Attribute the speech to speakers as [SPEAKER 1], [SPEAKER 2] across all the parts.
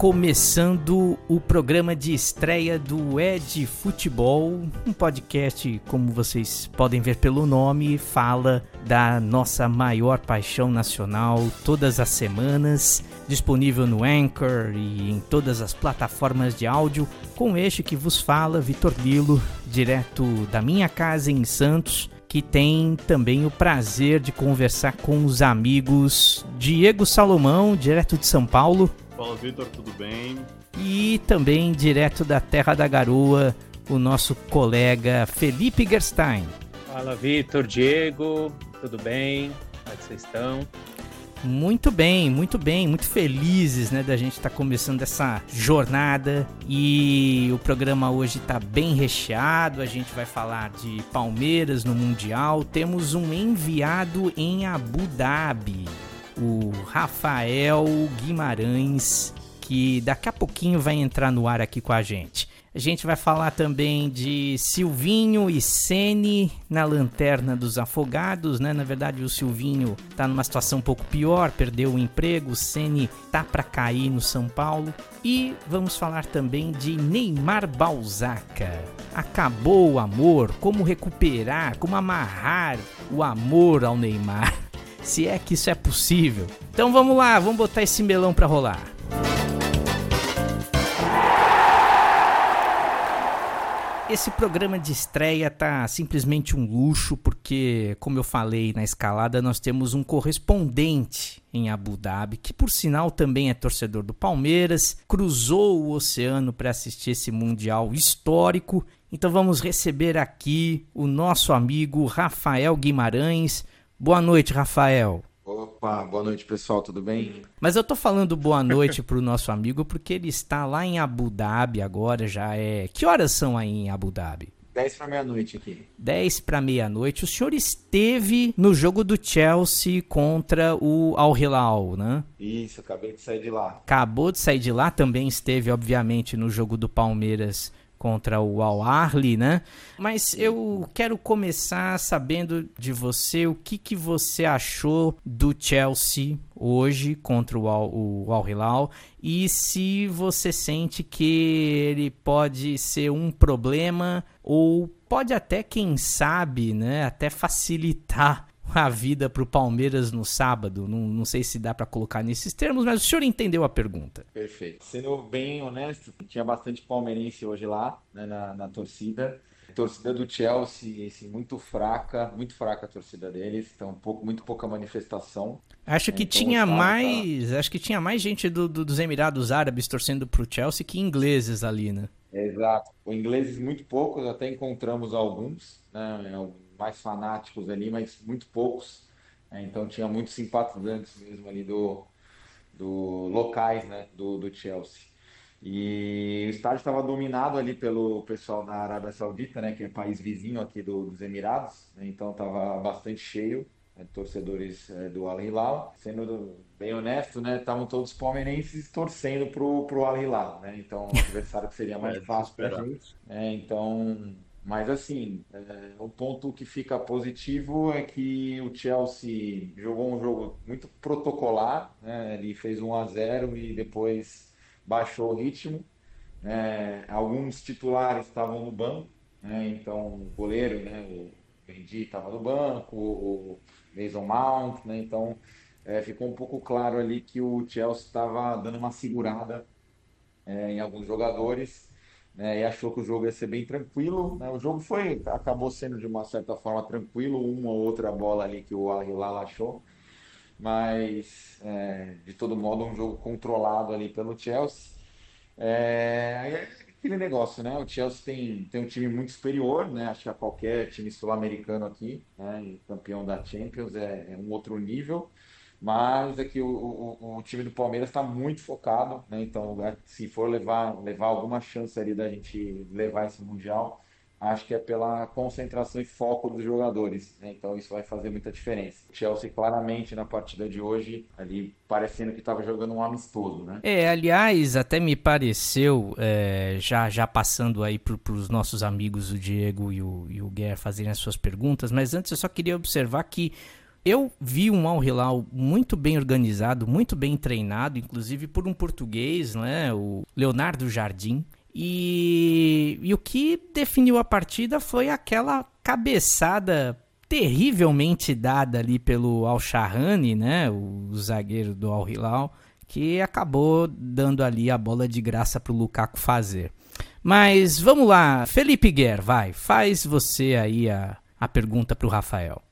[SPEAKER 1] começando o programa de estreia do Ed Futebol, um podcast, como vocês podem ver pelo nome, fala da nossa maior paixão nacional todas as semanas, disponível no Anchor e em todas as plataformas de áudio, com este que vos fala, Vitor Lilo, direto da minha casa em Santos que tem também o prazer de conversar com os amigos Diego Salomão, direto de São Paulo.
[SPEAKER 2] Fala, Vitor, tudo bem?
[SPEAKER 1] E também direto da Terra da Garoa, o nosso colega Felipe Gerstein.
[SPEAKER 3] Fala, Vitor, Diego, tudo bem? Como é que vocês estão?
[SPEAKER 1] Muito bem, muito bem, muito felizes, né, da gente estar tá começando essa jornada e o programa hoje está bem recheado. A gente vai falar de Palmeiras no Mundial. Temos um enviado em Abu Dhabi, o Rafael Guimarães, que daqui a pouquinho vai entrar no ar aqui com a gente. A gente vai falar também de Silvinho e Sene na lanterna dos afogados, né? Na verdade, o Silvinho tá numa situação um pouco pior, perdeu o emprego, o Sene tá para cair no São Paulo. E vamos falar também de Neymar Balzaca. Acabou o amor, como recuperar, como amarrar o amor ao Neymar. Se é que isso é possível. Então vamos lá, vamos botar esse melão para rolar. Esse programa de estreia tá simplesmente um luxo, porque, como eu falei na escalada, nós temos um correspondente em Abu Dhabi, que por sinal também é torcedor do Palmeiras, cruzou o oceano para assistir esse Mundial histórico. Então vamos receber aqui o nosso amigo Rafael Guimarães. Boa noite, Rafael.
[SPEAKER 4] Opa, boa noite pessoal, tudo bem?
[SPEAKER 1] Mas eu tô falando boa noite pro nosso amigo porque ele está lá em Abu Dhabi agora, já é. Que horas são aí em Abu Dhabi?
[SPEAKER 4] 10 para meia-noite aqui.
[SPEAKER 1] 10 para meia-noite. O senhor esteve no jogo do Chelsea contra o Al Hilal, né?
[SPEAKER 4] Isso, acabei de sair de lá.
[SPEAKER 1] Acabou de sair de lá, também esteve, obviamente, no jogo do Palmeiras contra o Al Ahly, né? Mas eu quero começar sabendo de você o que, que você achou do Chelsea hoje contra o Al, o Al Hilal e se você sente que ele pode ser um problema ou pode até, quem sabe, né, até facilitar a vida para o Palmeiras no sábado. Não, não sei se dá para colocar nesses termos, mas o senhor entendeu a pergunta.
[SPEAKER 4] Perfeito. Sendo bem honesto, tinha bastante palmeirense hoje lá, né, na, na torcida. Torcida do Chelsea, assim, muito fraca, muito fraca a torcida deles, então um pouco, muito pouca manifestação.
[SPEAKER 1] Acho que então, tinha mais, tá... acho que tinha mais gente do, do, dos Emirados Árabes torcendo para o Chelsea que ingleses ali, né?
[SPEAKER 4] Exato. O ingleses muito poucos, até encontramos alguns, né? Mais fanáticos ali, mas muito poucos. Né? Então tinha muitos simpatizantes mesmo ali do, do locais né? do, do Chelsea. E o estádio estava dominado ali pelo pessoal da Arábia Saudita, né, que é país vizinho aqui do, dos Emirados, né, então estava bastante cheio né, torcedores é, do Al Hilal. Sendo bem honesto, né, estavam todos palmeirenses torcendo pro pro Al Hilal, né, então o adversário que seria mais é, fácil para a gente. Né, então mas assim, é, o ponto que fica positivo é que o Chelsea jogou um jogo muito protocolar, né? ele fez 1 a 0 e depois baixou o ritmo. É, alguns titulares estavam no banco, né? então o goleiro, né? o Mendy estava no banco, o Mason Mount, né? então é, ficou um pouco claro ali que o Chelsea estava dando uma segurada é, em alguns jogadores né, e achou que o jogo ia ser bem tranquilo. Né? O jogo foi, acabou sendo de uma certa forma tranquilo, uma ou outra bola ali que o Al Hilal achou, mas é, de todo modo um jogo controlado ali pelo Chelsea. É, é aquele negócio, né? O Chelsea tem, tem um time muito superior, né? Acho que a qualquer time sul-americano aqui, né? campeão da Champions é, é um outro nível. Mas é que o, o, o time do Palmeiras está muito focado, né? Então, se for levar, levar alguma chance ali da gente levar esse Mundial, acho que é pela concentração e foco dos jogadores. Né? Então isso vai fazer muita diferença. O Chelsea claramente na partida de hoje, ali parecendo que estava jogando um amistoso, né?
[SPEAKER 1] É, aliás, até me pareceu, é, já, já passando aí para os nossos amigos, o Diego e o, e o Guerra, fazerem as suas perguntas, mas antes eu só queria observar que Eu vi um Al Hilal muito bem organizado, muito bem treinado, inclusive por um português, né, o Leonardo Jardim. E, e o que definiu a partida foi aquela cabeçada terrivelmente dada ali pelo Al-Shahrani, né, o zagueiro do Al Hilal, que acabou dando ali a bola de graça para o Lukaku fazer. Mas vamos lá, Felipe Guerra, vai, faz você aí a, a pergunta para o Rafael.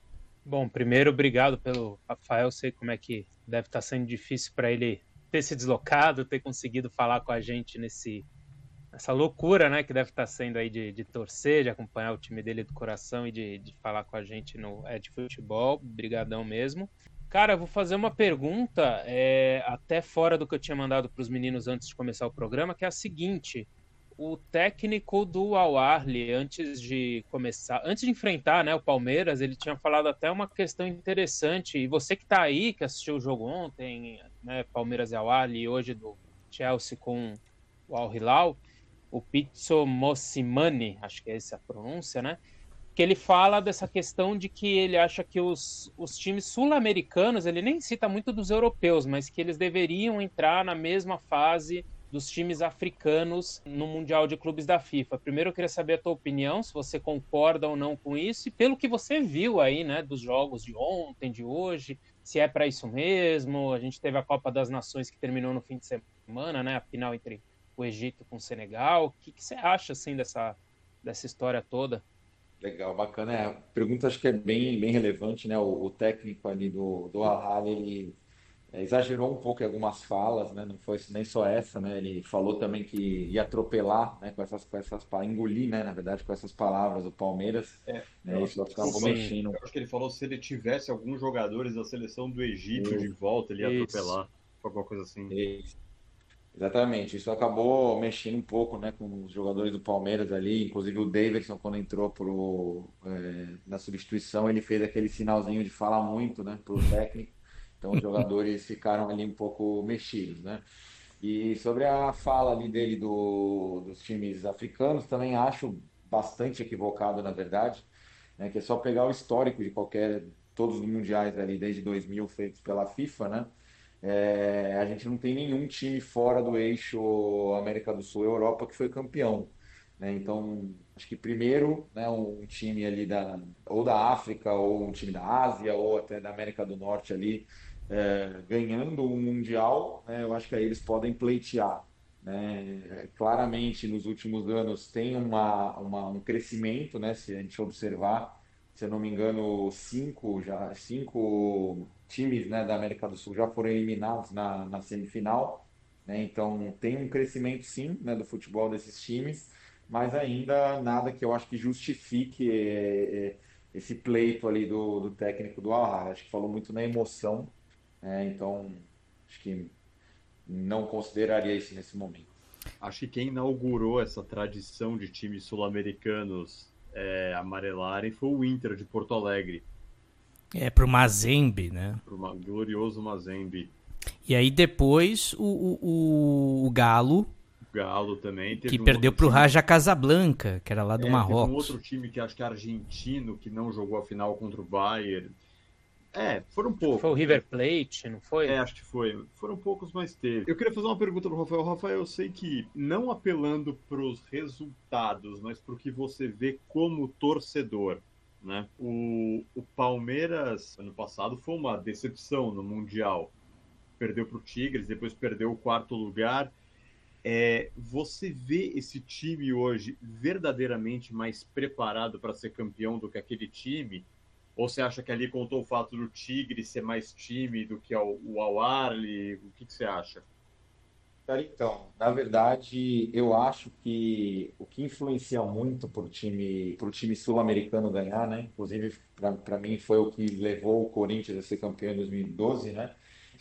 [SPEAKER 3] Bom, primeiro, obrigado pelo Rafael. Sei como é que deve estar sendo difícil para ele ter se deslocado, ter conseguido falar com a gente nesse essa loucura, né, que deve estar sendo aí de, de torcer, de acompanhar o time dele do coração e de, de falar com a gente no É de Futebol. Brigadão mesmo. Cara, eu vou fazer uma pergunta, é, até fora do que eu tinha mandado para os meninos antes de começar o programa, que é a seguinte: o técnico do Al Ahly, antes de começar, antes de enfrentar, né, o Palmeiras, ele tinha falado até uma questão interessante. E você que está aí, que assistiu o jogo ontem, né, Palmeiras e Al Ahly, e hoje do Chelsea com o Al Hilal, o Pizzo Mossimani, acho que é essa a pronúncia, né? Que ele fala dessa questão de que ele acha que os, os times sul-americanos, ele nem cita muito dos europeus, mas que eles deveriam entrar na mesma fase dos times africanos no Mundial de Clubes da FIFA. Primeiro eu queria saber a tua opinião, se você concorda ou não com isso, e pelo que você viu aí, né, dos jogos de ontem, de hoje, se é para isso mesmo. A gente teve a Copa das Nações que terminou no fim de semana, né, a final entre o Egito com o Senegal. O que, que você acha assim dessa, dessa história toda?
[SPEAKER 4] Legal, bacana. É, a pergunta acho que é bem, bem relevante, né? O, o técnico ali do, do Al ele exagerou um pouco em algumas falas, né? Não foi nem só essa, né? Ele falou também que ia atropelar, né? Com essas, com essas engolir, né? Na verdade, com essas palavras o Palmeiras. É, né? Isso acabou mexendo.
[SPEAKER 2] Eu acho que ele falou se ele tivesse alguns jogadores da seleção do Egito de volta, ele ia Isso. atropelar, alguma coisa assim.
[SPEAKER 4] Isso. Exatamente, isso acabou mexendo um pouco né, com os jogadores do Palmeiras ali, inclusive o Davidson, quando entrou pro, é, na substituição, ele fez aquele sinalzinho de falar muito né, para o técnico, então os jogadores ficaram ali um pouco mexidos. Né? E sobre a fala ali dele do, dos times africanos, também acho bastante equivocado, na verdade, né, que é só pegar o histórico de qualquer, todos os mundiais ali desde 2000 feitos pela FIFA, né? É, a gente não tem nenhum time fora do eixo América do Sul e Europa que foi campeão. Né? Então, acho que primeiro, né, um time ali da, ou da África, ou um time da Ásia, ou até da América do Norte ali, é, ganhando um Mundial, né, eu acho que aí eles podem pleitear. Né? Claramente, nos últimos anos, tem uma, uma, um crescimento, né, se a gente observar, se eu não me engano, cinco, já, cinco times né, da América do Sul já foram eliminados na, na semifinal. Né? Então tem um crescimento sim né, do futebol desses times, mas ainda nada que eu acho que justifique é, é, esse pleito ali do, do técnico do Al Acho que falou muito na emoção, né? então acho que não consideraria isso nesse momento.
[SPEAKER 2] Acho que quem inaugurou essa tradição de times sul-americanos é, amarelarem foi o Inter de Porto Alegre
[SPEAKER 1] é, pro Mazembe, né?
[SPEAKER 2] Pro glorioso Mazembe.
[SPEAKER 1] E aí depois o, o, o Galo.
[SPEAKER 2] O Galo também.
[SPEAKER 1] que um perdeu pro time. Raja Casablanca, que era lá do é, Marrocos.
[SPEAKER 2] um outro time que acho que é argentino, que não jogou a final contra o Bayern. É, foram poucos.
[SPEAKER 3] Foi o River Plate, não foi?
[SPEAKER 2] É, acho que foi. Foram poucos, mas teve. Eu queria fazer uma pergunta pro Rafael. Rafael, eu sei que não apelando pros resultados, mas pro que você vê como torcedor. Né? O, o Palmeiras, ano passado, foi uma decepção no Mundial. Perdeu para o Tigres, depois perdeu o quarto lugar. É, você vê esse time hoje verdadeiramente mais preparado para ser campeão do que aquele time? Ou você acha que ali contou o fato do Tigre ser mais time do que o, o Al-Arli? O que, que você acha?
[SPEAKER 4] Cara, então, na verdade, eu acho que o que influencia muito para o time, pro time sul-americano ganhar, né? Inclusive, para mim, foi o que levou o Corinthians a ser campeão em 2012, né?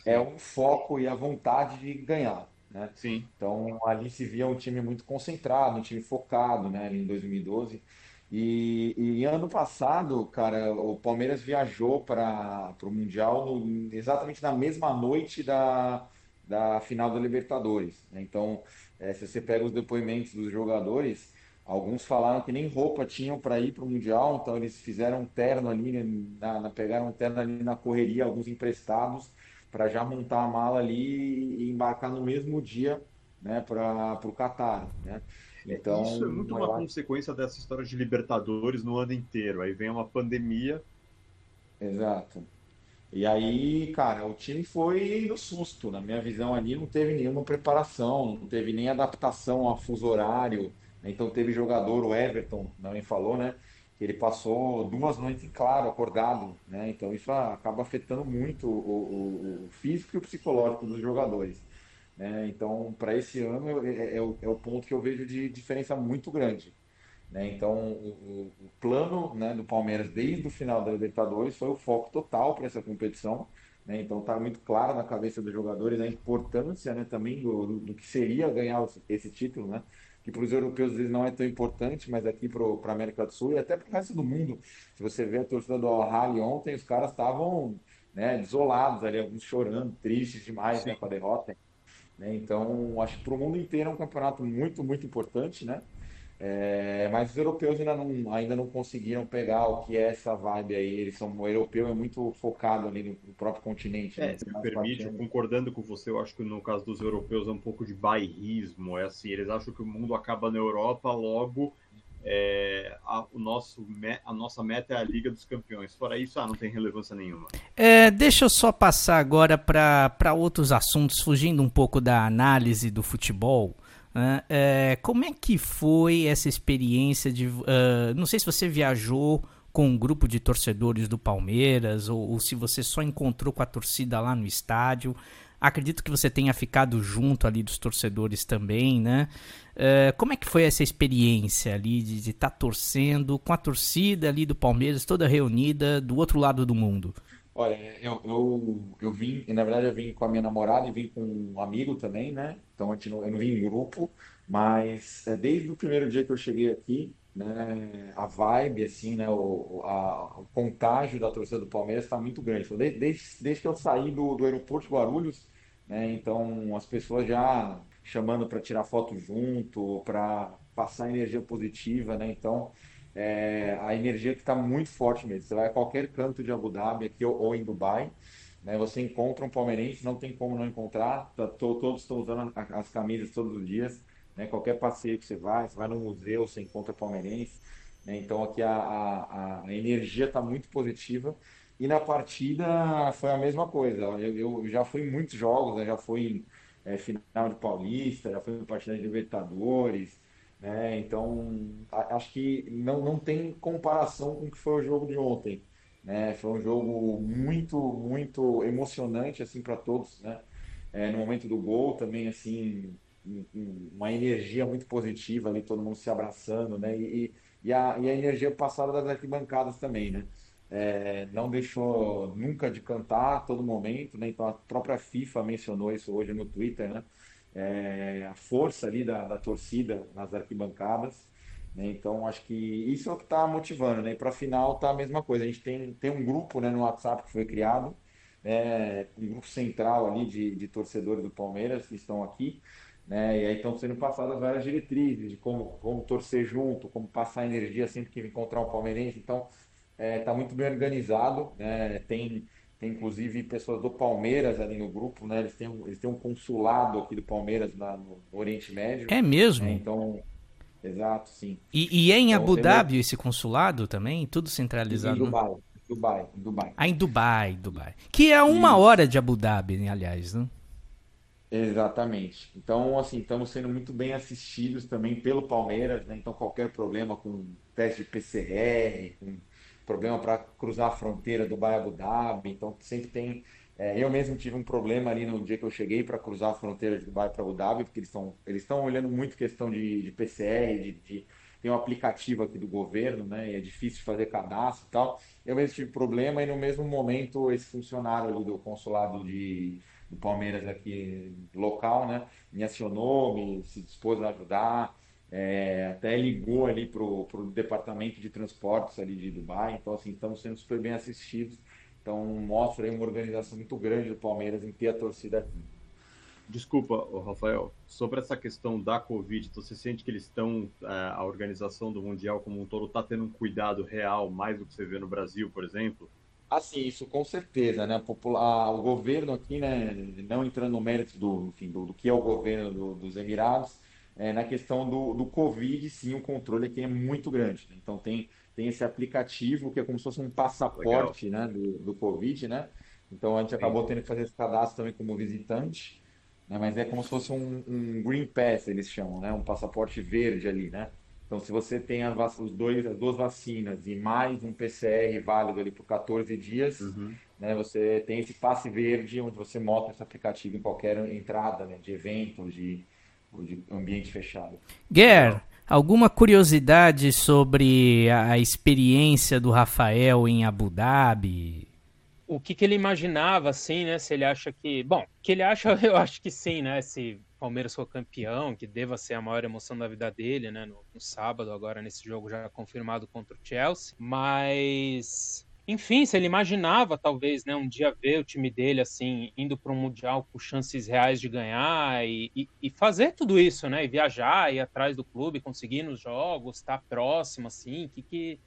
[SPEAKER 4] É o foco e a vontade de ganhar, né?
[SPEAKER 2] Sim.
[SPEAKER 4] Então, ali se via um time muito concentrado, um time focado, né? em 2012. E, e, ano passado, cara, o Palmeiras viajou para o Mundial no, exatamente na mesma noite da da final da Libertadores. Né? Então, é, se você pega os depoimentos dos jogadores, Alguns falaram que nem roupa tinham para ir para o Mundial, então eles fizeram um terno ali, na, na, pegaram um terno ali na correria, alguns emprestados, para já montar a mala ali e embarcar no mesmo dia né, para o Catar. Né?
[SPEAKER 2] Então, Isso é muito uma consequência dessa história de Libertadores no ano inteiro. Aí vem uma pandemia.
[SPEAKER 4] Exato. E aí, cara, o time foi no susto. Na minha visão ali, não teve nenhuma preparação, não teve nem adaptação ao fuso horário. Então teve jogador, o Everton, também falou, né? Que ele passou duas noites em claro, acordado, né? Então isso acaba afetando muito o, o, o físico e o psicológico dos jogadores. Né? Então, para esse ano é, é, é, o, é, o, ponto que eu vejo de diferença muito grande. Né? Então, o, o, plano né, do Palmeiras desde o final da Libertadores foi o foco total para essa competição. Né? Então, está muito claro na cabeça dos jogadores a importância né, também do, do, que seria ganhar esse título. Né? Que para os europeus às vezes não é tão importante, mas aqui para a América do Sul e até para o resto do mundo. Se você vê a torcida do Al ontem, os caras estavam desolados ali, alguns chorando, tristes demais com a derrota. Né? Então, acho que para o mundo inteiro é um campeonato muito, muito importante, né? É, mas os europeus ainda não, ainda não conseguiram pegar o que é essa vibe aí. Eles são, o europeu é muito focado ali no, no próprio continente.
[SPEAKER 2] Né? É, se me permite, concordando com você, eu acho que no caso dos europeus é um pouco de bairrismo. É assim, eles acham que o mundo acaba na Europa, logo é, a, o nosso, a nossa meta é a Liga dos Campeões. Fora isso, ah, não tem relevância nenhuma.
[SPEAKER 1] É, deixa eu só passar agora para outros assuntos, fugindo um pouco da análise do futebol. Né? É, como é que foi essa experiência de. Uh, não sei se você viajou com um grupo de torcedores do Palmeiras ou, ou se você só encontrou com a torcida lá no estádio. Acredito que você tenha ficado junto ali dos torcedores também, né? Uh, como é que foi essa experiência ali de estar tá torcendo com a torcida ali do Palmeiras toda reunida do outro lado do mundo?
[SPEAKER 4] Olha, eu, eu, eu vim, na verdade eu vim com a minha namorada e vim com um amigo também, né? Então não, eu não vim em grupo, mas é, desde o primeiro dia que eu cheguei aqui, né, a vibe, assim, né, o, a, o contágio da torcida do Palmeiras está muito grande. Desde, desde, que eu saí do, do aeroporto de Guarulhos, né, então as pessoas já chamando para tirar foto junto, para passar energia positiva, né, então é, a energia que está muito forte mesmo. Você vai a qualquer canto de Abu Dhabi aqui ou, ou em Dubai, né, você encontra um palmeirense, não tem como não encontrar, tá, todos estão usando as camisas todos os dias, né? Qualquer passeio que você vai, você vai no museu, você encontra palmeirense. Né? Então aqui a, a, a energia está muito positiva. E na partida foi a mesma coisa. Eu, eu já fui em muitos jogos, né? já fui é, final de Paulista, já fui em partida de Libertadores. Né? Então acho que não, não tem comparação com o que foi o jogo de ontem. Né? Foi um jogo muito, muito emocionante assim para todos. Né? É, no momento do gol também assim uma energia muito positiva ali, todo mundo se abraçando, né? E, e, a, e a energia passada das arquibancadas também, né? É, não deixou nunca de cantar a todo momento, né? Então a própria FIFA mencionou isso hoje no Twitter, né? É, a força ali da, da torcida nas arquibancadas. Né? Então acho que isso é o que está motivando, né? Para a final tá a mesma coisa. A gente tem, tem um grupo né, no WhatsApp que foi criado, né? um grupo central ali de, de torcedores do Palmeiras que estão aqui. Né? E aí estão sendo passadas várias diretrizes de como, como torcer junto, como passar energia sempre que encontrar um palmeirense. Então, está é, tá muito bem organizado. Né? Tem, tem inclusive pessoas do Palmeiras ali no grupo, né? Eles têm, eles têm um consulado aqui do Palmeiras na, no Oriente Médio.
[SPEAKER 1] É mesmo?
[SPEAKER 4] Né? Então, exato, sim.
[SPEAKER 1] E, e é em então, Abu Dhabi esse consulado também? Tudo centralizado? Em
[SPEAKER 4] Dubai. Dubai, Dubai.
[SPEAKER 1] Ah, em Dubai, Dubai. Que é uma hora de Abu Dhabi, né, aliás, né?
[SPEAKER 4] Exatamente. Então, assim, estamos sendo muito bem assistidos também pelo Palmeiras, né? Então, qualquer problema com teste de PCR, com problema para cruzar a fronteira do Dubai Abu Dhabi, então sempre tem. É, eu mesmo tive um problema ali no dia que eu cheguei para cruzar a fronteira de Dubai para Abu Dhabi, porque eles estão eles estão olhando muito questão de, de PCR, de, de tem um aplicativo aqui do governo, né? E é difícil fazer cadastro e tal. Eu mesmo tive problema e no mesmo momento esse funcionário ali do consulado de do Palmeiras aqui local, né? Me acionou, me se dispôs a ajudar, é, até ligou ali para o departamento de transportes ali de Dubai. Então, assim, estamos sendo super bem assistidos. Então, mostra aí uma organização muito grande do Palmeiras em ter a torcida aqui.
[SPEAKER 2] Desculpa, Rafael, sobre essa questão da Covid, você sente que eles estão, é, a organização do Mundial como um todo está tendo um cuidado real, mais do que você vê no Brasil, por exemplo?
[SPEAKER 4] Assim, isso com certeza, né? O governo aqui, né, não entrando no mérito do, enfim, do, do que é o governo do, dos Emirados, é, na questão do, do Covid, sim, o controle aqui é muito grande. Né? Então tem, tem esse aplicativo que é como se fosse um passaporte né, do, do Covid, né? Então a gente acabou tendo que fazer esse cadastro também como visitante né? Mas é como se fosse um, um Green Pass, eles chamam, né? Um passaporte verde ali, né? Então, se você tem as, os dois, as duas vacinas e mais um PCR válido ali por 14 dias, uhum. né, você tem esse passe verde onde você mostra esse aplicativo em qualquer entrada né, de evento, de, de ambiente fechado.
[SPEAKER 1] Guer, alguma curiosidade sobre a experiência do Rafael em Abu Dhabi?
[SPEAKER 3] O que, que, ele imaginava, assim, né? Se ele acha que. Bom, que ele acha, eu acho que sim, né? Se Palmeiras for campeão, que deva ser a maior emoção da vida dele, né? No, no sábado, agora nesse jogo já confirmado contra o Chelsea. Mas. Enfim, se ele imaginava, talvez, né, um dia ver o time dele, assim, indo para um Mundial com chances reais de ganhar e, e, e, fazer tudo isso, né? E viajar, ir atrás do clube, conseguir nos jogos, estar próximo, assim, que, que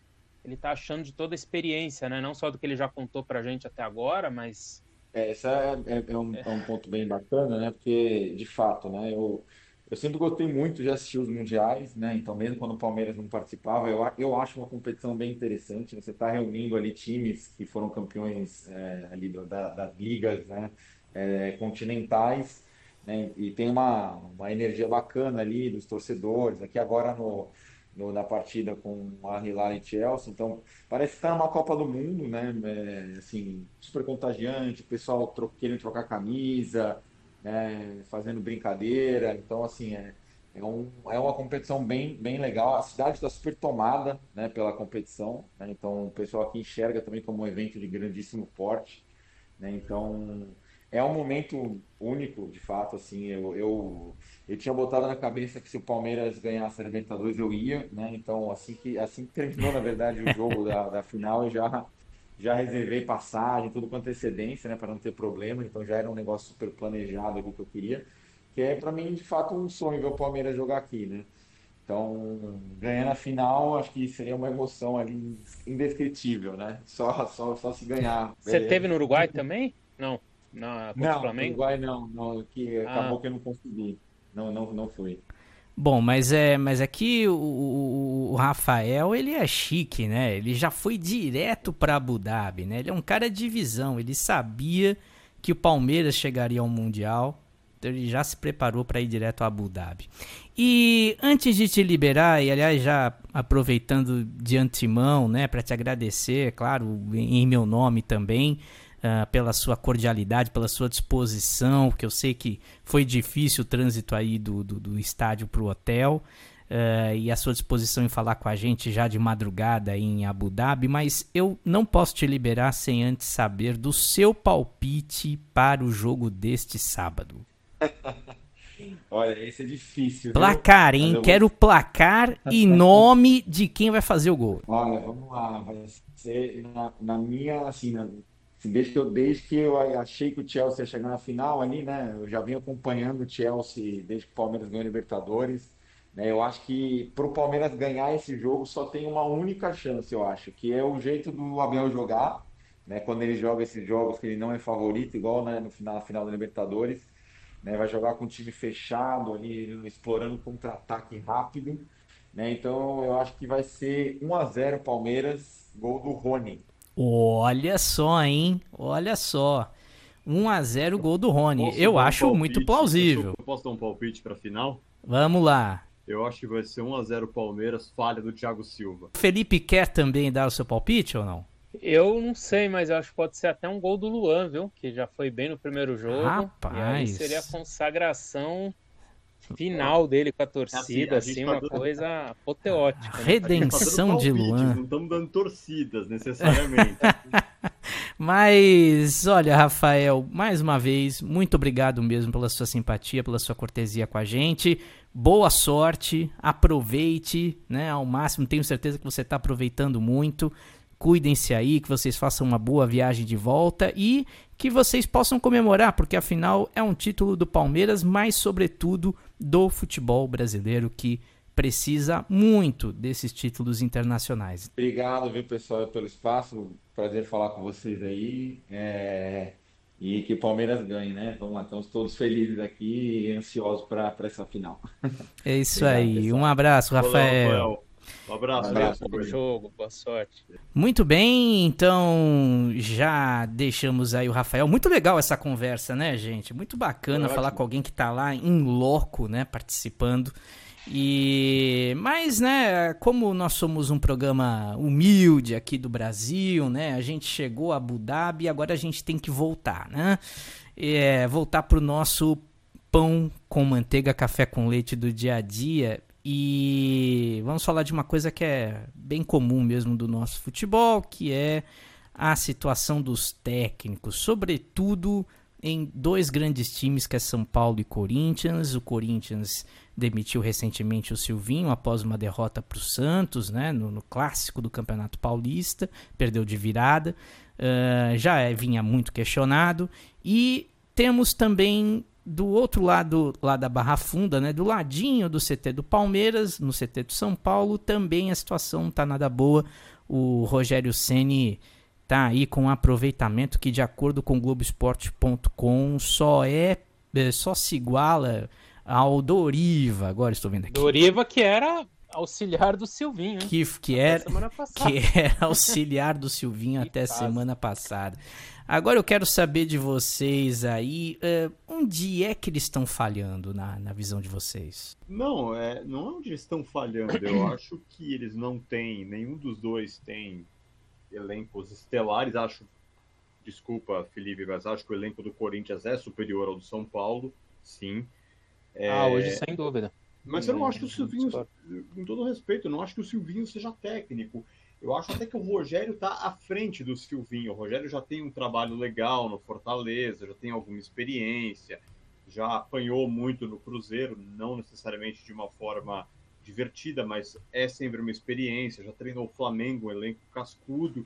[SPEAKER 3] ele está achando de toda a experiência, né? Não só do que ele já contou para a gente até agora, mas...
[SPEAKER 4] É, esse é, é, é, um, é, um, ponto bem bacana, né? Porque, de fato, né? Eu, eu sempre gostei muito de assistir os mundiais, né? Então, mesmo quando o Palmeiras não participava, eu, eu acho uma competição bem interessante. Você está reunindo ali times que foram campeões é, ali da, das ligas, né? É, continentais, né? E tem uma, uma energia bacana ali dos torcedores. Aqui agora no no, na partida com a Hilal e Chelsea. Então, parece estar tá numa Copa do Mundo, né? É, assim, super contagiante, o pessoal tro querendo trocar camisa, né? fazendo brincadeira. Então, assim, é, é, um, é uma competição bem, bem legal. A cidade está super tomada né, pela competição. Né? Então, o pessoal aqui enxerga também como um evento de grandíssimo porte. Né? Então, é um momento único, de fato, assim, eu, eu, eu tinha botado na cabeça que se o Palmeiras ganhasse a Libertadores eu ia, né, então assim que, assim que terminou, na verdade, o jogo da, da final, eu já, já reservei passagem, tudo com antecedência, né, para não ter problema, então já era um negócio super planejado ali que eu queria, que é para mim, de fato, um sonho ver o Palmeiras jogar aqui, né. Então, ganhando a final, acho que seria uma emoção ali indescritível, né? Só, só, só se ganhar.
[SPEAKER 3] Você teve no Uruguai também? Não
[SPEAKER 4] na não, Flamengo? Uruguai não, não que ah. acabou que eu não consegui. Não, não, não fui.
[SPEAKER 1] Bom, mas é, mas é que o, o, o, Rafael, ele é chique, né? Ele já foi direto para Abu Dhabi, né? Ele é um cara de visão, ele sabia que o Palmeiras chegaria ao Mundial, então ele já se preparou para ir direto a Abu Dhabi. E antes de te liberar, e aliás já aproveitando de antemão, né, para te agradecer, claro, em meu nome também, uh, pela sua cordialidade, pela sua disposição, que eu sei que foi difícil o trânsito aí do, do, do estádio para o hotel. Uh, e a sua disposição em falar com a gente já de madrugada em Abu Dhabi, mas eu não posso te liberar sem antes saber do seu palpite para o jogo deste sábado.
[SPEAKER 4] Olha, esse é difícil.
[SPEAKER 1] Placar, hein? Eu... Quero placar e nome de quem vai fazer o gol.
[SPEAKER 4] Olha, vamos lá. Vai ser na, na minha, assim, na, desde que eu, desde que eu achei que o Chelsea ia chegar na final ali, né? Eu já venho acompanhando o Chelsea desde que o Palmeiras ganhou a Libertadores. Né? Eu acho que para o Palmeiras ganhar esse jogo só tem uma única chance, eu acho, que é o jeito do Abel jogar, né? Quando ele joga esses jogos que ele não é favorito, igual né, no final, na final da Libertadores, né? Vai jogar com o time fechado ali, explorando contra-ataque rápido, né? Então eu acho que vai ser 1 a 0 Palmeiras, gol do Rony.
[SPEAKER 1] Olha só, hein? Olha só. 1 a 0 gol do Rony. Eu acho um muito plausível.
[SPEAKER 2] Eu posso dar um palpite para final?
[SPEAKER 1] Vamos lá.
[SPEAKER 2] Eu acho que vai ser 1 a 0 Palmeiras, falha do Thiago Silva.
[SPEAKER 1] Felipe quer também dar o seu palpite ou não?
[SPEAKER 3] Eu não sei, mas eu acho que pode ser até um gol do Luan, viu? Que já foi bem no primeiro jogo.
[SPEAKER 1] Rapaz.
[SPEAKER 3] E aí seria a consagração final dele com a torcida, assim, assim uma coisa apoteótica.
[SPEAKER 1] Né? Redenção de Luan.
[SPEAKER 2] Não estamos dando torcidas necessariamente.
[SPEAKER 1] Mas, olha, Rafael, mais uma vez, muito obrigado mesmo pela sua simpatia, pela sua cortesia com a gente. Boa sorte, aproveite, né, ao máximo. Tenho certeza que você está aproveitando muito. Cuidem-se aí, que vocês façam uma boa viagem de volta e que vocês possam comemorar, porque afinal é um título do Palmeiras, mas sobretudo do futebol brasileiro que precisa muito desses títulos internacionais.
[SPEAKER 4] Obrigado, viu, pessoal, pelo espaço. Prazer falar com vocês aí. É... E que o Palmeiras ganhe, né? Vamos lá, estamos todos felizes aqui e ansiosos para essa final.
[SPEAKER 1] É isso Obrigado, aí. Pessoal. Um abraço, Rafael.
[SPEAKER 2] Um abraço, um abraço
[SPEAKER 3] bom jogo, boa sorte.
[SPEAKER 1] Muito bem, então já deixamos aí o Rafael. Muito legal essa conversa, né, gente? Muito bacana falar com alguém que tá lá em loco, né, participando. E mas né, como nós somos um programa humilde aqui do Brasil, né? A gente chegou a Abu Dhabi e agora a gente tem que voltar, né? É, voltar pro nosso pão com manteiga, café com leite do dia a dia. E vamos falar de uma coisa que é bem comum mesmo do nosso futebol, que é a situação dos técnicos, sobretudo em dois grandes times que é São Paulo e Corinthians. O Corinthians demitiu recentemente o Silvinho após uma derrota para o Santos, né, no, no, clássico do Campeonato Paulista, perdeu de virada, uh, já é, vinha muito questionado. E temos também do outro lado lá da Barra Funda, né, do ladinho do CT do Palmeiras, no CT do São Paulo, também a situação não está nada boa. O Rogério Ceni tá aí com um aproveitamento que de acordo com Globoesporte.com só é, é só se iguala ao Doriva, agora estou vendo aqui.
[SPEAKER 3] Doriva que era auxiliar do Silvinho, hein?
[SPEAKER 1] Que, que, era, que era auxiliar do Silvinho até caso. semana passada. Agora eu quero saber de vocês aí, uh, onde é que eles estão falhando na, na visão de vocês?
[SPEAKER 2] Não, é, não é onde eles estão falhando. Eu acho que eles não têm, nenhum dos dois tem elencos estelares. Acho, desculpa, Felipe, mas acho que o elenco do Corinthians é superior ao do São Paulo, sim.
[SPEAKER 3] É... Ah, hoje sem dúvida.
[SPEAKER 2] Mas eu não acho que o Silvinho, com todo respeito, eu não acho que o Silvinho seja técnico. Eu acho até que o Rogério está à frente do Silvinho. O Rogério já tem um trabalho legal no Fortaleza, já tem alguma experiência, já apanhou muito no Cruzeiro, não necessariamente de uma forma divertida, mas é sempre uma experiência. Já treinou o Flamengo, um elenco cascudo.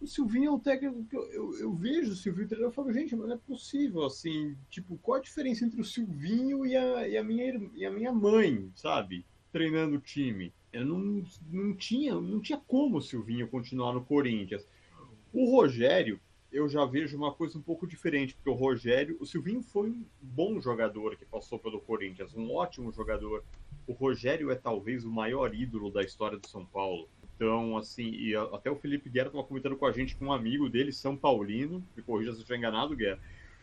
[SPEAKER 2] O Silvinho é um técnico que eu, eu, eu vejo o Silvinho treinando e falo, gente, mas não é possível, assim, tipo, qual a diferença entre o Silvinho e a, e a, minha, e a minha mãe, sabe? Treinando o time. Eu não, não, tinha, não tinha como o Silvinho continuar no Corinthians. O Rogério, eu já vejo uma coisa um pouco diferente, porque o Rogério, o Silvinho foi um bom jogador que passou pelo Corinthians, um ótimo jogador. O Rogério é talvez o maior ídolo da história do São Paulo. Então, assim, e até o Felipe Guerra estava comentando com a gente com um amigo dele, São Paulino, me corrija se eu estiver enganado, Guerra.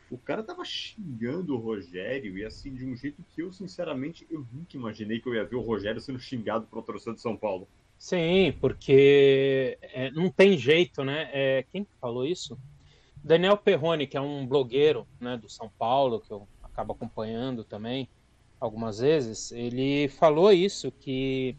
[SPEAKER 2] O cara tava xingando o Rogério e assim, de um jeito que eu, sinceramente, eu nunca imaginei que eu ia ver o Rogério sendo xingado uma torcida de São Paulo.
[SPEAKER 3] Sim, porque é, não tem jeito, né? É, quem falou isso? Daniel Perrone, que é um blogueiro né, do São Paulo, que eu acabo acompanhando também algumas vezes, ele falou isso, que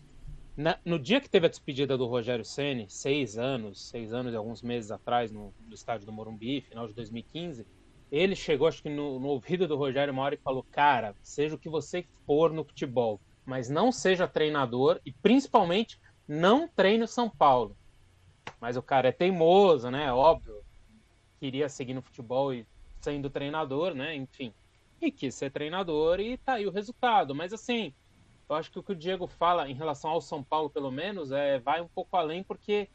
[SPEAKER 3] na, no dia que teve a despedida do Rogério Ceni, seis anos, seis anos e alguns meses atrás, no, no estádio do Morumbi, final de 2015, ele chegou, acho que no, no ouvido do Rogério hora e falou: Cara, seja o que você for no futebol, mas não seja treinador e principalmente não treine o São Paulo. Mas o cara é teimoso, né? Óbvio, queria seguir no futebol e sendo treinador, né? Enfim, e quis ser treinador e tá aí o resultado. Mas assim, eu acho que o que o Diego fala em relação ao São Paulo, pelo menos, é vai um pouco além, porque,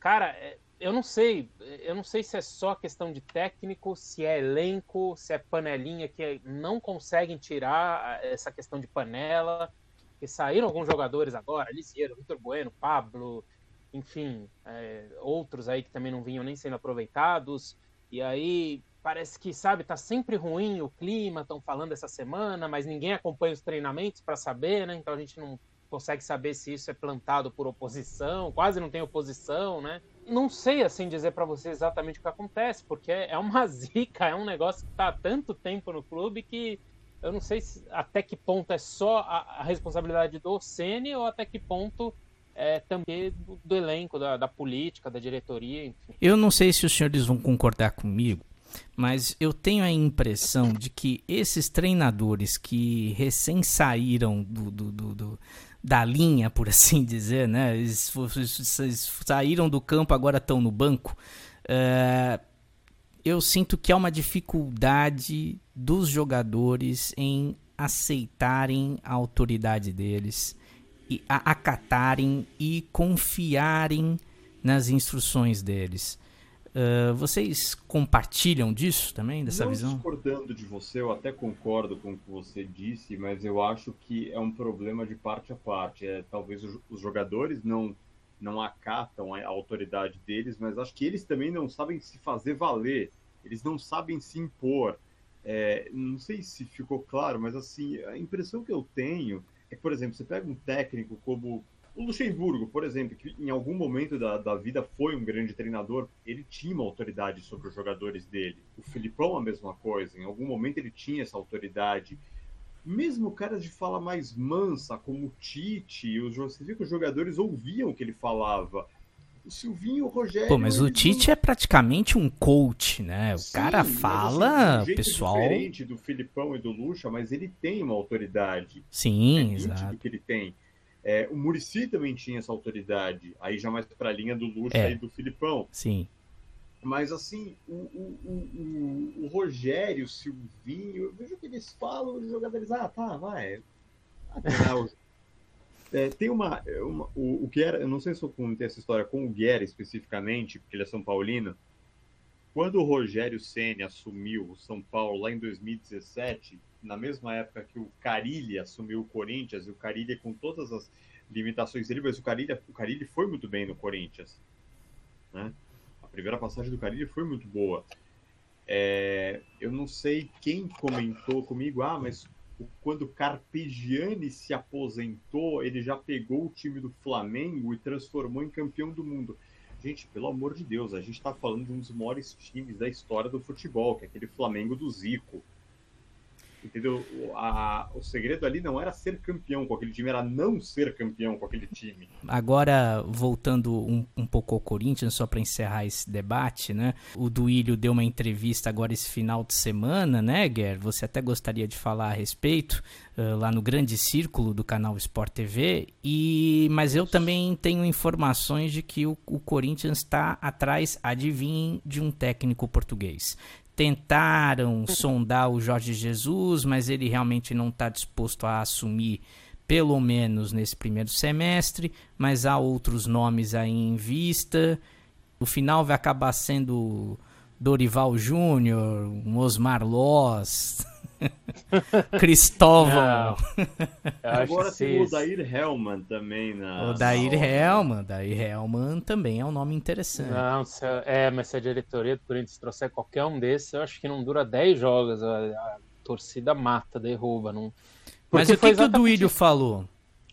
[SPEAKER 3] cara, é, eu não sei, eu não sei se é só questão de técnico, se é elenco, se é panelinha que não conseguem tirar essa questão de panela. Que saíram alguns jogadores agora, Lisieiro, Vitor Bueno, Pablo, enfim, é, outros aí que também não vinham nem sendo aproveitados. E aí parece que, sabe, tá sempre ruim o clima, estão falando essa semana, mas ninguém acompanha os treinamentos para saber, né? Então a gente não consegue saber se isso é plantado por oposição, quase não tem oposição, né? Não sei assim dizer para você exatamente o que acontece, porque é uma zica, é um negócio que tá há tanto tempo no clube que eu não sei se, até que ponto é só a, a responsabilidade do Ceni ou até que ponto é, também do, do elenco, da, da, política, da diretoria, enfim.
[SPEAKER 1] Eu não sei se os senhores vão concordar comigo, mas eu tenho a impressão de que esses treinadores que recém saíram do, do, do, do da linha, por assim dizer, né? Eles, eles saíram do campo, agora estão no banco. É, eu sinto que há uma dificuldade dos jogadores em aceitarem a autoridade deles, e acatarem e confiarem nas instruções deles. Uh, vocês compartilham disso também, dessa
[SPEAKER 2] Não
[SPEAKER 1] visão?
[SPEAKER 2] discordando de você, eu até concordo com o que você disse, mas eu acho que é um problema de parte a parte. É, talvez os jogadores não, não acatam a autoridade deles, mas acho que eles também não sabem se fazer valer, eles não sabem se impor. É, não sei se ficou claro, mas assim, a impressão que eu tenho é que, por exemplo, você pega um técnico como o Luxemburgo, por exemplo, que em algum momento da, da vida foi um grande treinador, ele tinha uma autoridade sobre os jogadores dele. O Filipão, a mesma coisa, em algum momento ele tinha essa autoridade. Mesmo caras de fala mais mansa, como o Tite, os, você vê que os jogadores ouviam o que ele falava. O Silvinho, o Rogério.
[SPEAKER 1] Pô, mas o Tite não... é praticamente um coach, né? O Sim, cara fala, assim, um pessoal.
[SPEAKER 2] diferente do Filipão e do Lucha, mas ele tem uma autoridade.
[SPEAKER 1] Sim, é exato.
[SPEAKER 2] que ele tem. É, o Murici também tinha essa autoridade, aí já mais para a linha do Lucha é. e do Filipão.
[SPEAKER 1] Sim.
[SPEAKER 2] Mas assim, o, o, o, o, Rogério, o Silvinho, eu vejo que eles falam, os jogadores, ah, tá, vai. é, tem uma, uma, o, o Guerra, eu não sei se eu contei essa história com o Guerra especificamente, porque ele é São Paulino. Quando o Rogério Ceni assumiu o São Paulo lá em 2017, na mesma época que o Carilli assumiu o Corinthians, e o Carilli com todas as limitações dele, mas o Carilli, o Carilli foi muito bem no Corinthians. Né? A primeira passagem do Carilli foi muito boa. É, eu não sei quem comentou comigo, ah, mas quando Carpegiani se aposentou, ele já pegou o time do Flamengo e transformou em campeão do mundo. Gente, pelo amor de Deus, a gente está falando de um dos maiores times da história do futebol, que é aquele Flamengo do Zico. Entendeu? A, o segredo ali não era ser campeão com aquele time, era não ser campeão com aquele time.
[SPEAKER 1] Agora, voltando um, um pouco ao Corinthians, só para encerrar esse debate, né? O Duílio deu uma entrevista agora esse final de semana, né, Guer? Você até gostaria de falar a respeito, uh, lá no Grande Círculo do canal Sport TV. E, mas eu também tenho informações de que o, o Corinthians está atrás, adivinhem, de um técnico português tentaram sondar o Jorge Jesus, mas ele realmente não está disposto a assumir, pelo menos nesse primeiro semestre. Mas há outros nomes aí em vista. No final vai acabar sendo Dorival Júnior, Osmar Loz. Cristóvão.
[SPEAKER 2] Agora tem o Dair Hellman também na.
[SPEAKER 1] O Dair na... Hellman, Dair Hellman também é um nome interessante.
[SPEAKER 3] Não, se é, mas se a diretoria do Corinthians trouxer qualquer um desses, eu acho que não dura 10 jogos. A, a torcida mata, derruba. Não...
[SPEAKER 1] Mas o que, que o Duílio falou?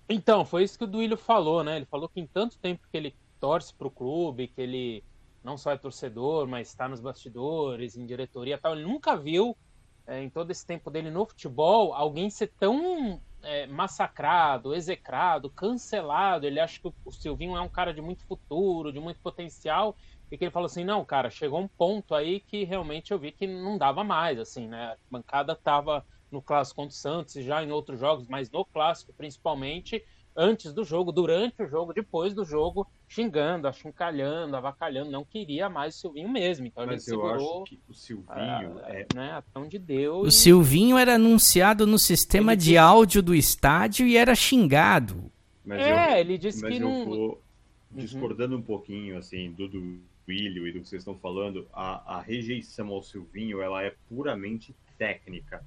[SPEAKER 3] Então, foi isso que o Duílio falou, né? Ele falou que em tanto tempo que ele torce pro clube, que ele não só é torcedor, mas está nos bastidores, em diretoria tal, ele nunca viu é, em todo esse tempo dele no futebol, alguém ser tão é, massacrado, execrado, cancelado. Ele acha que o Silvinho é um cara de muito futuro, de muito potencial, e que ele falou assim: não, cara, chegou um ponto aí que realmente eu vi que não dava mais, assim, né? A bancada tava no clássico contra o Santos já em outros jogos, mas no clássico principalmente, antes do jogo, durante o jogo, depois do jogo, xingando, achincalhando, avacalhando, não queria mais o Silvinho mesmo. Então
[SPEAKER 2] Mas
[SPEAKER 3] ele
[SPEAKER 2] eu
[SPEAKER 3] segurou,
[SPEAKER 2] acho que o Silvinho
[SPEAKER 3] a, é... né, a tão de Deus.
[SPEAKER 1] O e... Silvinho era anunciado no sistema ele de disse... áudio do estádio e era xingado.
[SPEAKER 2] Mas
[SPEAKER 3] é,
[SPEAKER 2] eu,
[SPEAKER 3] ele disse
[SPEAKER 2] mas
[SPEAKER 3] que
[SPEAKER 2] eu
[SPEAKER 3] não...
[SPEAKER 2] Vou discordando uhum. um pouquinho, assim, do, do Willio e do que vocês estão falando, a, a rejeição ao Silvinho, ela é puramente técnica.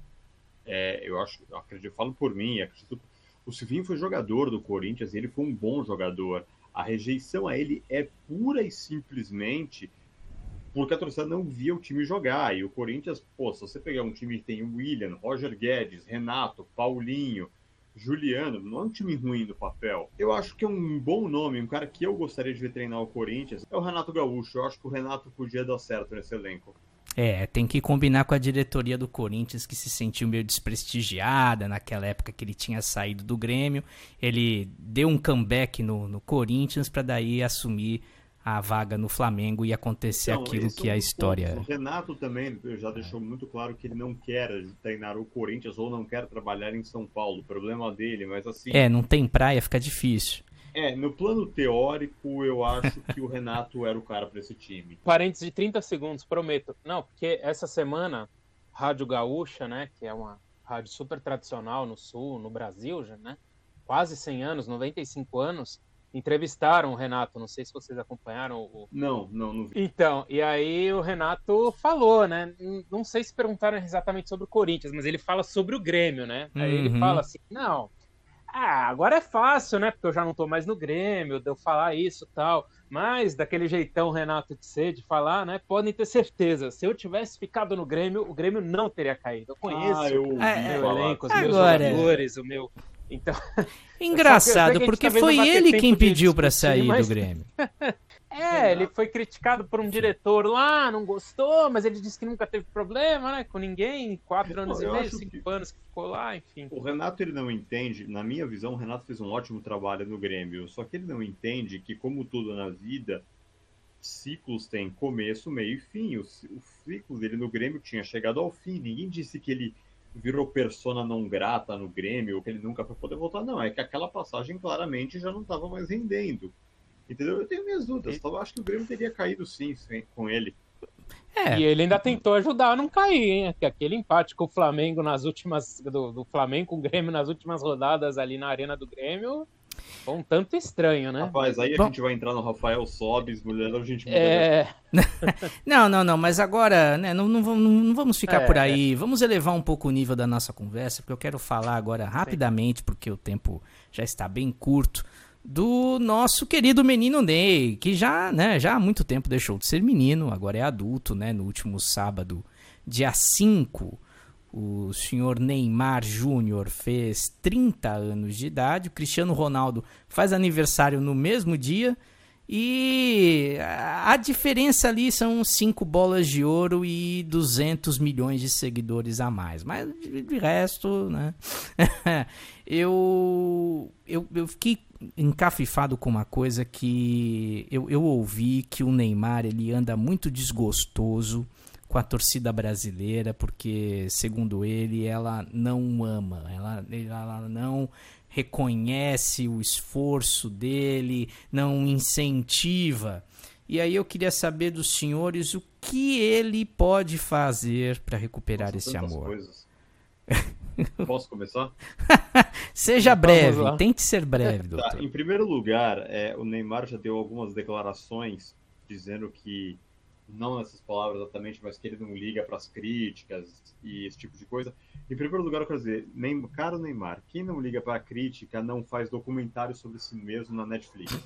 [SPEAKER 2] É, eu acho, eu acredito, eu falo por mim, acredito o Silvinho foi jogador do Corinthians ele foi um bom jogador. A rejeição a ele é pura e simplesmente porque a torcida não via o time jogar. E o Corinthians, pô, se você pegar um time que tem William, Roger Guedes, Renato, Paulinho, Juliano, não é um time ruim do papel. Eu acho que é um bom nome, um cara que eu gostaria de ver treinar o Corinthians, é o Renato Gaúcho. Eu acho que o Renato podia dar certo nesse elenco.
[SPEAKER 1] É, tem que combinar com a diretoria do Corinthians, que se sentiu meio desprestigiada naquela época que ele tinha saído do Grêmio. Ele deu um comeback no, no Corinthians para daí assumir a vaga no Flamengo e acontecer então, aquilo que é a história.
[SPEAKER 2] O Renato também já deixou muito claro que ele não quer treinar o Corinthians ou não quer trabalhar em São Paulo. O problema dele, mas assim.
[SPEAKER 1] É, não tem praia, fica difícil.
[SPEAKER 2] É, no plano teórico, eu acho que o Renato era o cara para esse time.
[SPEAKER 3] Parênteses de 30 segundos, prometo. Não, porque essa semana, Rádio Gaúcha, né, que é uma rádio super tradicional no Sul, no Brasil, já, né? Quase 100 anos, 95 anos, entrevistaram o Renato. Não sei se vocês acompanharam o.
[SPEAKER 2] Não, não, não vi.
[SPEAKER 3] Então, e aí o Renato falou, né? Não sei se perguntaram exatamente sobre o Corinthians, mas ele fala sobre o Grêmio, né? Aí ele
[SPEAKER 1] Uhum.
[SPEAKER 3] fala assim: não, ah, agora é fácil, né? Porque eu já não tô mais no Grêmio, de eu falar isso e tal. Mas daquele jeitão Renato de ser, de falar, né? Podem ter certeza. Se eu tivesse ficado no Grêmio, o Grêmio não teria caído. Eu conheço
[SPEAKER 2] Ah, eu
[SPEAKER 3] o
[SPEAKER 1] É,
[SPEAKER 3] meu
[SPEAKER 2] falar.
[SPEAKER 3] elenco, os meus
[SPEAKER 1] Agora-
[SPEAKER 3] jogadores, o meu. Então,
[SPEAKER 1] Engraçado, porque
[SPEAKER 3] talvez
[SPEAKER 1] foi ele quem pediu pra
[SPEAKER 3] discutir,
[SPEAKER 1] sair
[SPEAKER 3] mas-
[SPEAKER 1] do Grêmio.
[SPEAKER 3] É, ele foi criticado por um diretor lá, não gostou, mas ele disse que nunca teve problema, né? Com ninguém, quatro anos
[SPEAKER 2] Não,
[SPEAKER 3] e meio, cinco
[SPEAKER 2] que-
[SPEAKER 3] anos que ficou lá, enfim.
[SPEAKER 2] O Renato ele não entende, na minha visão, o Renato fez um ótimo trabalho no Grêmio, só que ele não entende que, como tudo na vida, ciclos têm começo, meio e fim. O, o ciclo dele no Grêmio tinha chegado ao fim. Ninguém disse que ele virou persona não grata no Grêmio, ou que ele nunca vai poder voltar. Não, é que aquela passagem claramente já não estava mais rendendo. Entendeu? Eu tenho minhas dúvidas. Eu acho que o Grêmio teria caído sim, sem- com ele.
[SPEAKER 1] É,
[SPEAKER 3] E ele ainda tentou ajudar a não cair, hein? Que Aquele empate com o Flamengo nas últimas. Do, do Flamengo com o Grêmio nas últimas rodadas ali na Arena do Grêmio. Foi um tanto estranho, né?
[SPEAKER 2] Rapaz, aí a
[SPEAKER 1] Bom.
[SPEAKER 2] gente vai entrar no Rafael Sobes, mulher, a gente muda
[SPEAKER 3] É,
[SPEAKER 1] Não, não, não, mas agora, né, não, não, vamos- não vamos ficar
[SPEAKER 3] É,
[SPEAKER 1] por aí. Vamos elevar um pouco o nível da nossa conversa, porque eu quero falar agora rapidamente, porque o tempo já está bem curto, do nosso querido menino Ney, que já, né, já há muito tempo deixou de ser menino, agora é adulto, né? No último sábado, dia 5, o senhor Neymar Júnior fez 30 anos de idade, o Cristiano Ronaldo faz aniversário no mesmo dia. E a diferença ali são 5 bolas de ouro e 200 milhões de seguidores a mais. Mas de, de resto, né? eu, eu, eu fiquei encafifado com uma coisa que eu, eu ouvi que o Neymar ele anda muito desgostoso com a torcida brasileira, porque, segundo ele, ela não ama, ela, ela não reconhece o esforço dele, não incentiva. E aí eu queria saber dos senhores o que ele pode fazer para recuperar
[SPEAKER 2] Nossa,
[SPEAKER 1] esse amor.
[SPEAKER 2] coisas. Posso começar?
[SPEAKER 1] Seja
[SPEAKER 3] Vamos
[SPEAKER 1] breve,
[SPEAKER 3] lá.
[SPEAKER 1] tente ser breve,
[SPEAKER 2] Tá,
[SPEAKER 1] doutor.
[SPEAKER 2] em primeiro lugar, é, o Neymar já deu algumas declarações dizendo que, não nessas palavras exatamente, mas que ele não liga para as críticas e esse tipo de coisa. Em primeiro lugar, eu quero dizer, Neym- caro Neymar, quem não liga para a crítica não faz documentário sobre si mesmo na Netflix.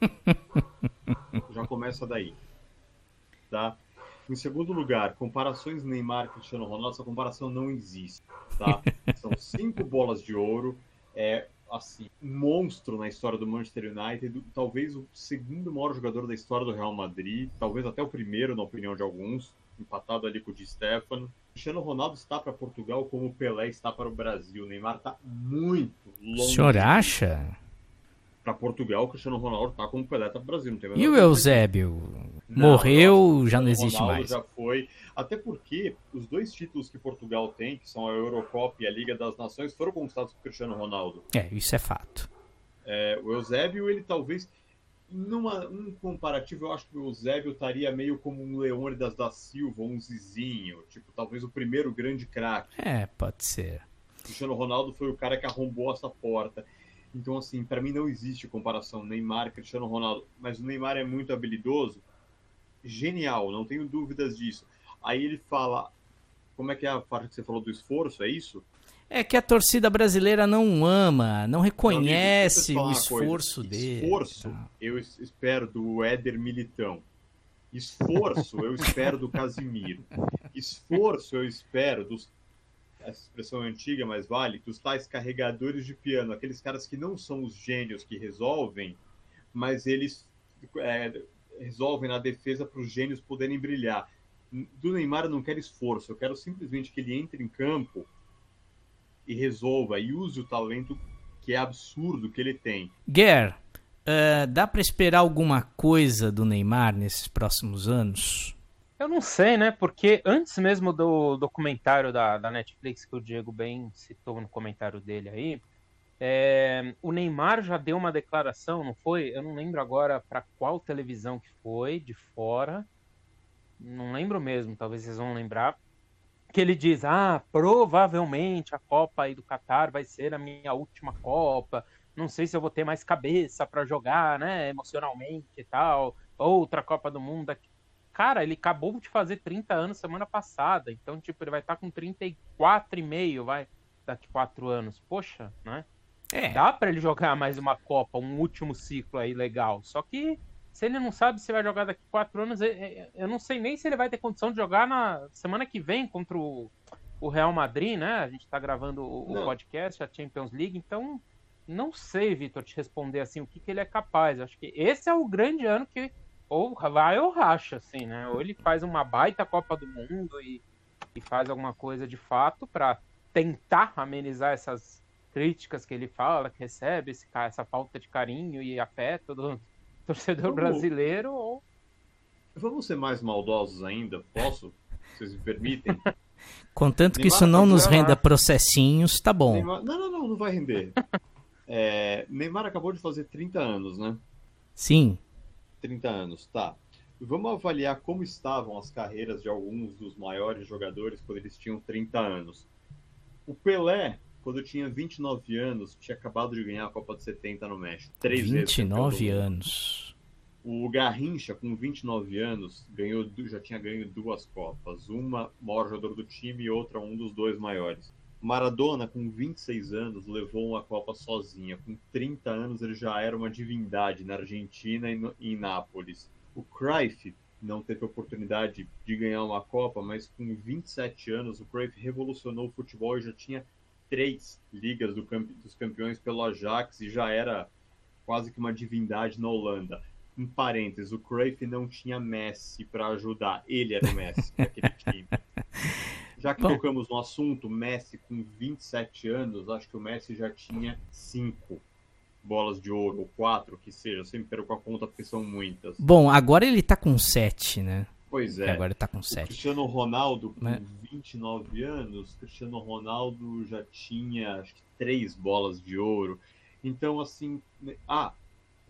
[SPEAKER 2] já começa daí. Tá? Em segundo lugar, comparações Neymar e Cristiano Ronaldo, essa comparação não existe. Tá? São cinco bolas de ouro. É assim, um monstro na história do Manchester United, talvez o segundo maior jogador da história do Real Madrid, talvez até o primeiro, na opinião de alguns, empatado ali com o Di Stefano. Cristiano Ronaldo está para Portugal como o Pelé está para o Brasil. O Neymar está muito
[SPEAKER 1] O
[SPEAKER 2] longe.
[SPEAKER 1] senhor acha?
[SPEAKER 2] Para Portugal, o Cristiano Ronaldo está como o Pelé para o Brasil. Não
[SPEAKER 1] E o Eusébio?
[SPEAKER 2] Não,
[SPEAKER 1] Morreu,
[SPEAKER 2] eu
[SPEAKER 1] já não existe
[SPEAKER 2] Ronaldo
[SPEAKER 1] mais.
[SPEAKER 2] Já foi. Até porque os dois títulos que Portugal tem, que são a Eurocopa e a Liga das Nações, foram conquistados por Cristiano Ronaldo.
[SPEAKER 1] É, isso é fato.
[SPEAKER 2] É, o Eusébio, ele talvez. Numa, um comparativo, eu acho que o Eusébio estaria meio como um Leônidas da Silva, um Zizinho. Tipo, talvez o primeiro grande craque.
[SPEAKER 1] É, pode ser.
[SPEAKER 2] Cristiano Ronaldo foi o cara que arrombou essa porta. Então, assim, para mim não existe comparação Neymar Cristiano Ronaldo. Mas o Neymar é muito habilidoso, genial, não tenho dúvidas disso. Aí ele fala, como é que é a parte que você falou do esforço? É isso?
[SPEAKER 1] É que a torcida brasileira não ama, não reconhece
[SPEAKER 2] Meu
[SPEAKER 1] o esforço
[SPEAKER 2] coisa.
[SPEAKER 1] dele.
[SPEAKER 2] Esforço,
[SPEAKER 1] Tá.
[SPEAKER 2] eu es- espero do Éder Militão. Esforço, eu espero do Casimiro. Esforço, eu espero dos. Essa expressão é antiga, mas vale, dos tais carregadores de piano, aqueles caras que não são os gênios que resolvem, mas eles é, resolvem na defesa para os gênios poderem brilhar. Do Neymar eu não quero esforço, eu quero simplesmente que ele entre em campo e resolva e use o talento que é absurdo que ele tem.
[SPEAKER 1] Guer, ah, dá pra esperar alguma coisa do Neymar nesses próximos anos?
[SPEAKER 3] Eu não sei, né? Porque antes mesmo do documentário da, da Netflix, que o Diego bem citou no comentário dele aí, É, o Neymar já deu uma declaração, não foi? Eu não lembro agora para qual televisão que foi, de fora. Não lembro mesmo, talvez vocês vão lembrar. Que ele diz: Ah, provavelmente a Copa aí do Catar vai ser a minha última Copa. Não sei se eu vou ter mais cabeça para jogar, né? Emocionalmente e tal. Outra Copa do Mundo. Cara, ele acabou de fazer 30 anos semana passada. Então, tipo, ele vai estar tá com 34,5, vai, daqui 4 anos. Poxa, né? É. Dá para ele jogar mais uma Copa, um último ciclo aí legal. Só que se ele não sabe se vai jogar daqui quatro anos, eu não sei nem se ele vai ter condição de jogar na semana que vem contra o, Real Madrid, né? A gente tá gravando o, o podcast, a Champions League, então não sei, Vitor, te responder assim o que, que ele é capaz. Acho que esse é o grande ano que ou vai ou racha, assim, né? Ou ele faz uma baita Copa do Mundo e, e faz alguma coisa de fato para tentar amenizar essas críticas que ele fala, que recebe esse, essa falta de carinho e afeto do torcedor Vamos... brasileiro, ou...
[SPEAKER 2] Vamos ser mais maldosos ainda? Posso? Vocês me permitem?
[SPEAKER 1] Contanto que Neymar isso não nos renda processinhos, tá bom.
[SPEAKER 2] Neymar... Não, não, não, não vai render. é... Neymar acabou de fazer 30 anos, né?
[SPEAKER 1] Sim.
[SPEAKER 2] 30 anos, tá. Vamos avaliar como estavam as carreiras de alguns dos maiores jogadores quando eles tinham 30 anos. O Pelé quando tinha 29 anos, tinha acabado de ganhar a Copa de 70 no México. Três
[SPEAKER 1] 29 vezes anos.
[SPEAKER 2] O Garrincha, com 29 anos, ganhou, já tinha ganho duas Copas. Uma, maior jogador do time, e outra, um dos dois maiores. Maradona, com 26 anos, levou uma Copa sozinha. Com 30 anos, ele já era uma divindade na Argentina e no, em Nápoles. O Cruyff não teve oportunidade de ganhar uma Copa, mas com 27 anos, o Cruyff revolucionou o futebol e já tinha três ligas do dos campeões pelo Ajax e já era quase que uma divindade na Holanda. Um parênteses, o Cruyff não tinha Messi para ajudar, ele era o Messi naquele time. Já que Bom. tocamos no assunto, Messi com 27 anos, acho que o Messi já tinha cinco bolas de ouro, ou quatro, que seja, eu sempre perco a conta porque são muitas.
[SPEAKER 1] Bom, agora ele tá com sete, né?
[SPEAKER 2] Pois é.
[SPEAKER 1] Agora tá com 7.
[SPEAKER 2] Cristiano Ronaldo, com Mas... 29 anos, Cristiano Ronaldo já tinha acho que três bolas de ouro. Então, assim. Né, ah,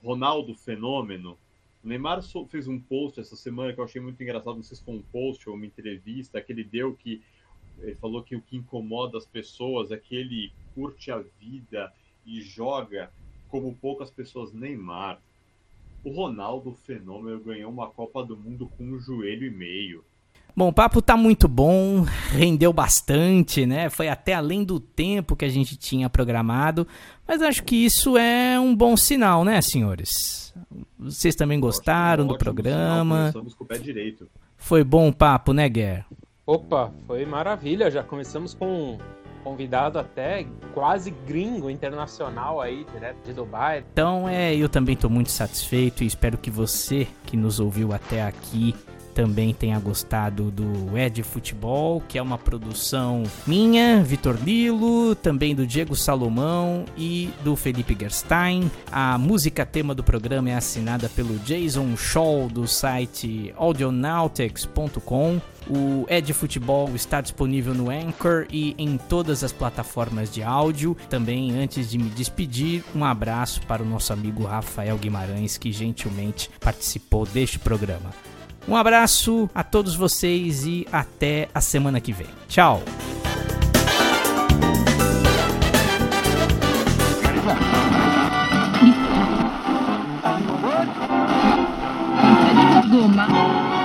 [SPEAKER 2] Ronaldo Fenômeno. O Neymar fez um post essa semana que eu achei muito engraçado. Não sei se foi um post ou uma entrevista que ele deu que ele falou que o que incomoda as pessoas é que ele curte a vida e joga como poucas pessoas. Neymar, o Ronaldo Fenômeno ganhou uma Copa do Mundo com um joelho e meio.
[SPEAKER 1] Bom, o papo tá muito bom, rendeu bastante, né? Foi até além do tempo que a gente tinha programado, mas acho que isso é um bom sinal, né, senhores? Vocês também gostaram do programa?
[SPEAKER 2] Sinal, com o pé direito.
[SPEAKER 1] Foi bom o papo, né, Guer?
[SPEAKER 3] Opa, foi maravilha. Já começamos com convidado até quase gringo internacional aí, direto de Dubai.
[SPEAKER 1] Então, é, eu também estou muito satisfeito e espero que você que nos ouviu até aqui também tenha gostado do Ed Futebol, que é uma produção minha, Vitor Lilo, também do Diego Salomão e do Felipe Gerstein. A música tema do programa é assinada pelo Jason Shaw do site audionautics.com. O Ed Futebol está disponível no Anchor e em todas as plataformas de áudio. Também, antes de me despedir, um abraço para o nosso amigo Rafael Guimarães, que gentilmente participou deste programa. Um abraço a todos vocês e até a semana que vem. Tchau! goma.